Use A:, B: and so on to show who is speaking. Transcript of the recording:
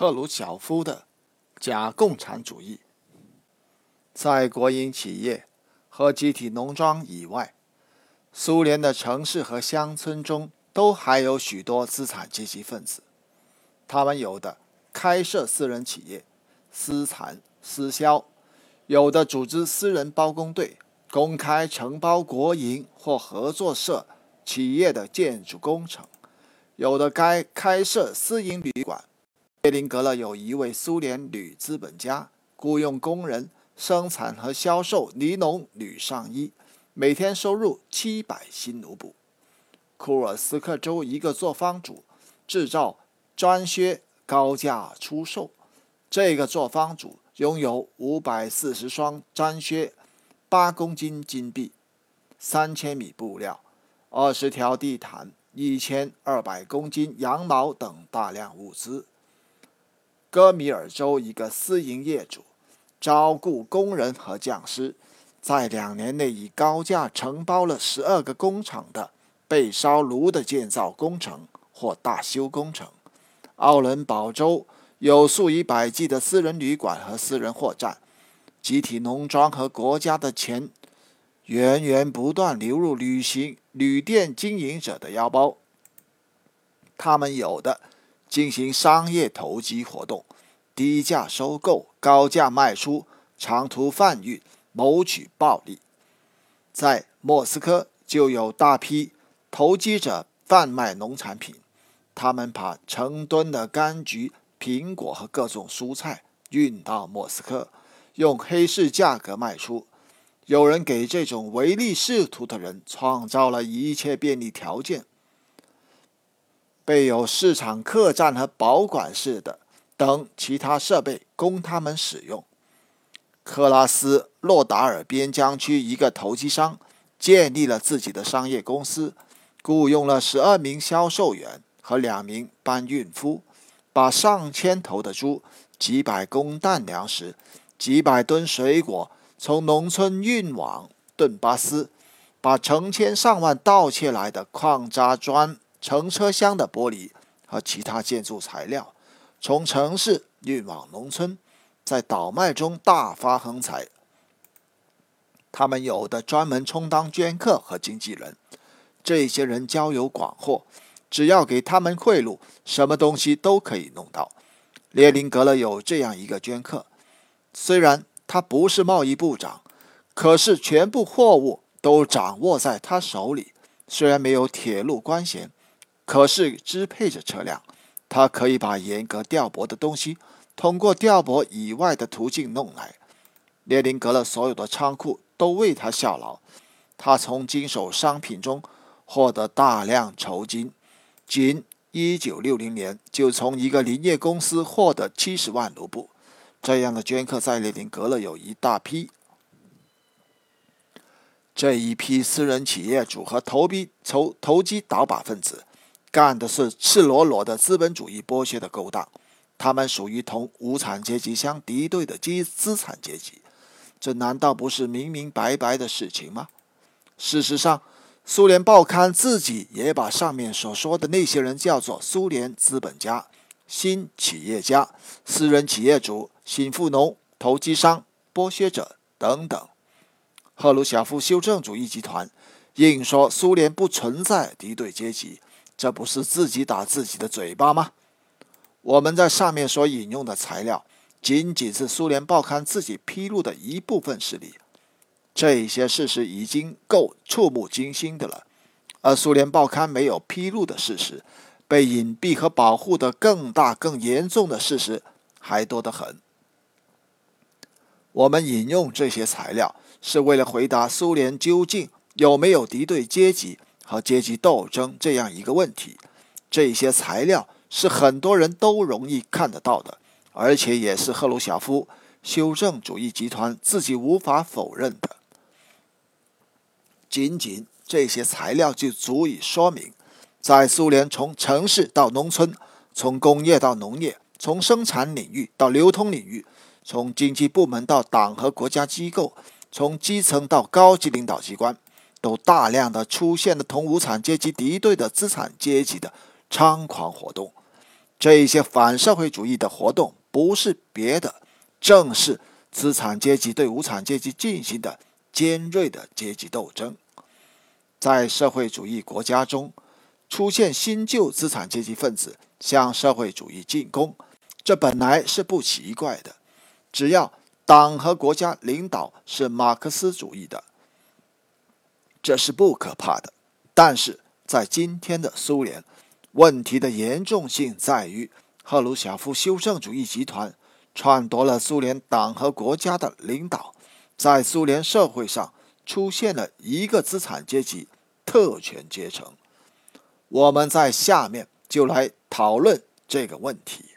A: 赫鲁晓夫的假共产主义。在国营企业和集体农庄以外，苏联的城市和乡村中都还有许多资产阶级分子。他们有的开设私人企业，私产私销；有的组织私人包工队，公开承包国营或合作社企业的建筑工程；有的该开设私营旅馆。列宁格勒有一位苏联女资本家，雇佣工人生产和销售尼龙女上衣，每天收入七百新卢布。库尔斯克州一个作坊主制造毡靴，高价出售。这个作坊主拥有五百四十双毡靴，八公斤金币，三千米布料，二十条地毯，一千二百公斤羊毛等大量物资。戈米尔州一个私营业主招雇工人和匠师，在两年内以高价承包了十二个工厂的被烧炉的建造工程或大修工程。奥伦堡州有数以百计的私人旅馆和私人货站，集体农庄和国家的钱源源不断流入旅行旅店经营者的腰包。他们有的。进行商业投机活动，低价收购，高价卖出，长途贩运，谋取暴利。在莫斯科就有大批投机者贩卖农产品，他们把成吨的柑橘、苹果和各种蔬菜运到莫斯科，用黑市价格卖出。有人给这种唯利是图的人创造了一切便利条件。备有市场客栈和保管室的等其他设备供他们使用。克拉斯洛达尔边疆区一个投机商建立了自己的商业公司，雇佣了十二名销售员和两名搬运夫，把上千头的猪、几百公担粮食、几百吨水果从农村运往顿巴斯，把成千上万盗窃来的矿渣砖。乘车厢的玻璃和其他建筑材料从城市运往农村，在倒卖中大发横财。他们有的专门充当捐客和经纪人，这些人交友广阔，只要给他们贿赂，什么东西都可以弄到。列宁格勒有这样一个捐客，虽然他不是贸易部长，可是全部货物都掌握在他手里。虽然没有铁路官衔。可是支配着车辆，他可以把严格调拨的东西通过调拨以外的途径弄来。列宁格勒所有的仓库都为他效劳，他从经手商品中获得大量酬金。仅1960年就从一个林业公司获得70万卢布。这样的捐客在列宁格勒有一大批。这一批私人企业主和投币投投机倒把分子。干的是赤裸裸的资本主义剥削的勾当，他们属于同无产阶级相敌对的基资产阶级，这难道不是明明白白的事情吗？事实上，苏联报刊自己也把上面所说的那些人叫做苏联资本家、新企业家、私人企业主、新富农、投机商、剥削者等等。赫鲁晓夫修正主义集团硬说苏联不存在敌对阶级。这不是自己打自己的嘴巴吗？我们在上面所引用的材料，仅仅是苏联报刊自己披露的一部分事例。这些事实已经够触目惊心的了，而苏联报刊没有披露的事实，被隐蔽和保护的更大、更严重的事实还多得很。我们引用这些材料，是为了回答苏联究竟有没有敌对阶级。和阶级斗争这样一个问题，这些材料是很多人都容易看得到的，而且也是赫鲁晓夫修正主义集团自己无法否认的。仅仅这些材料就足以说明，在苏联从城市到农村，从工业到农业，从生产领域到流通领域，从经济部门到党和国家机构，从基层到高级领导机关。都大量的出现了同无产阶级敌对的资产阶级的猖狂活动，这一些反社会主义的活动不是别的，正是资产阶级对无产阶级进行的尖锐的阶级斗争。在社会主义国家中，出现新旧资产阶级分子向社会主义进攻，这本来是不奇怪的。只要党和国家领导是马克思主义的，这是不可怕的。但是在今天的苏联，问题的严重性在于，赫鲁晓夫修正主义集团篡夺了苏联党和国家的领导，在苏联社会上出现了一个资产阶级——特权阶层。我们在下面就来讨论这个问题。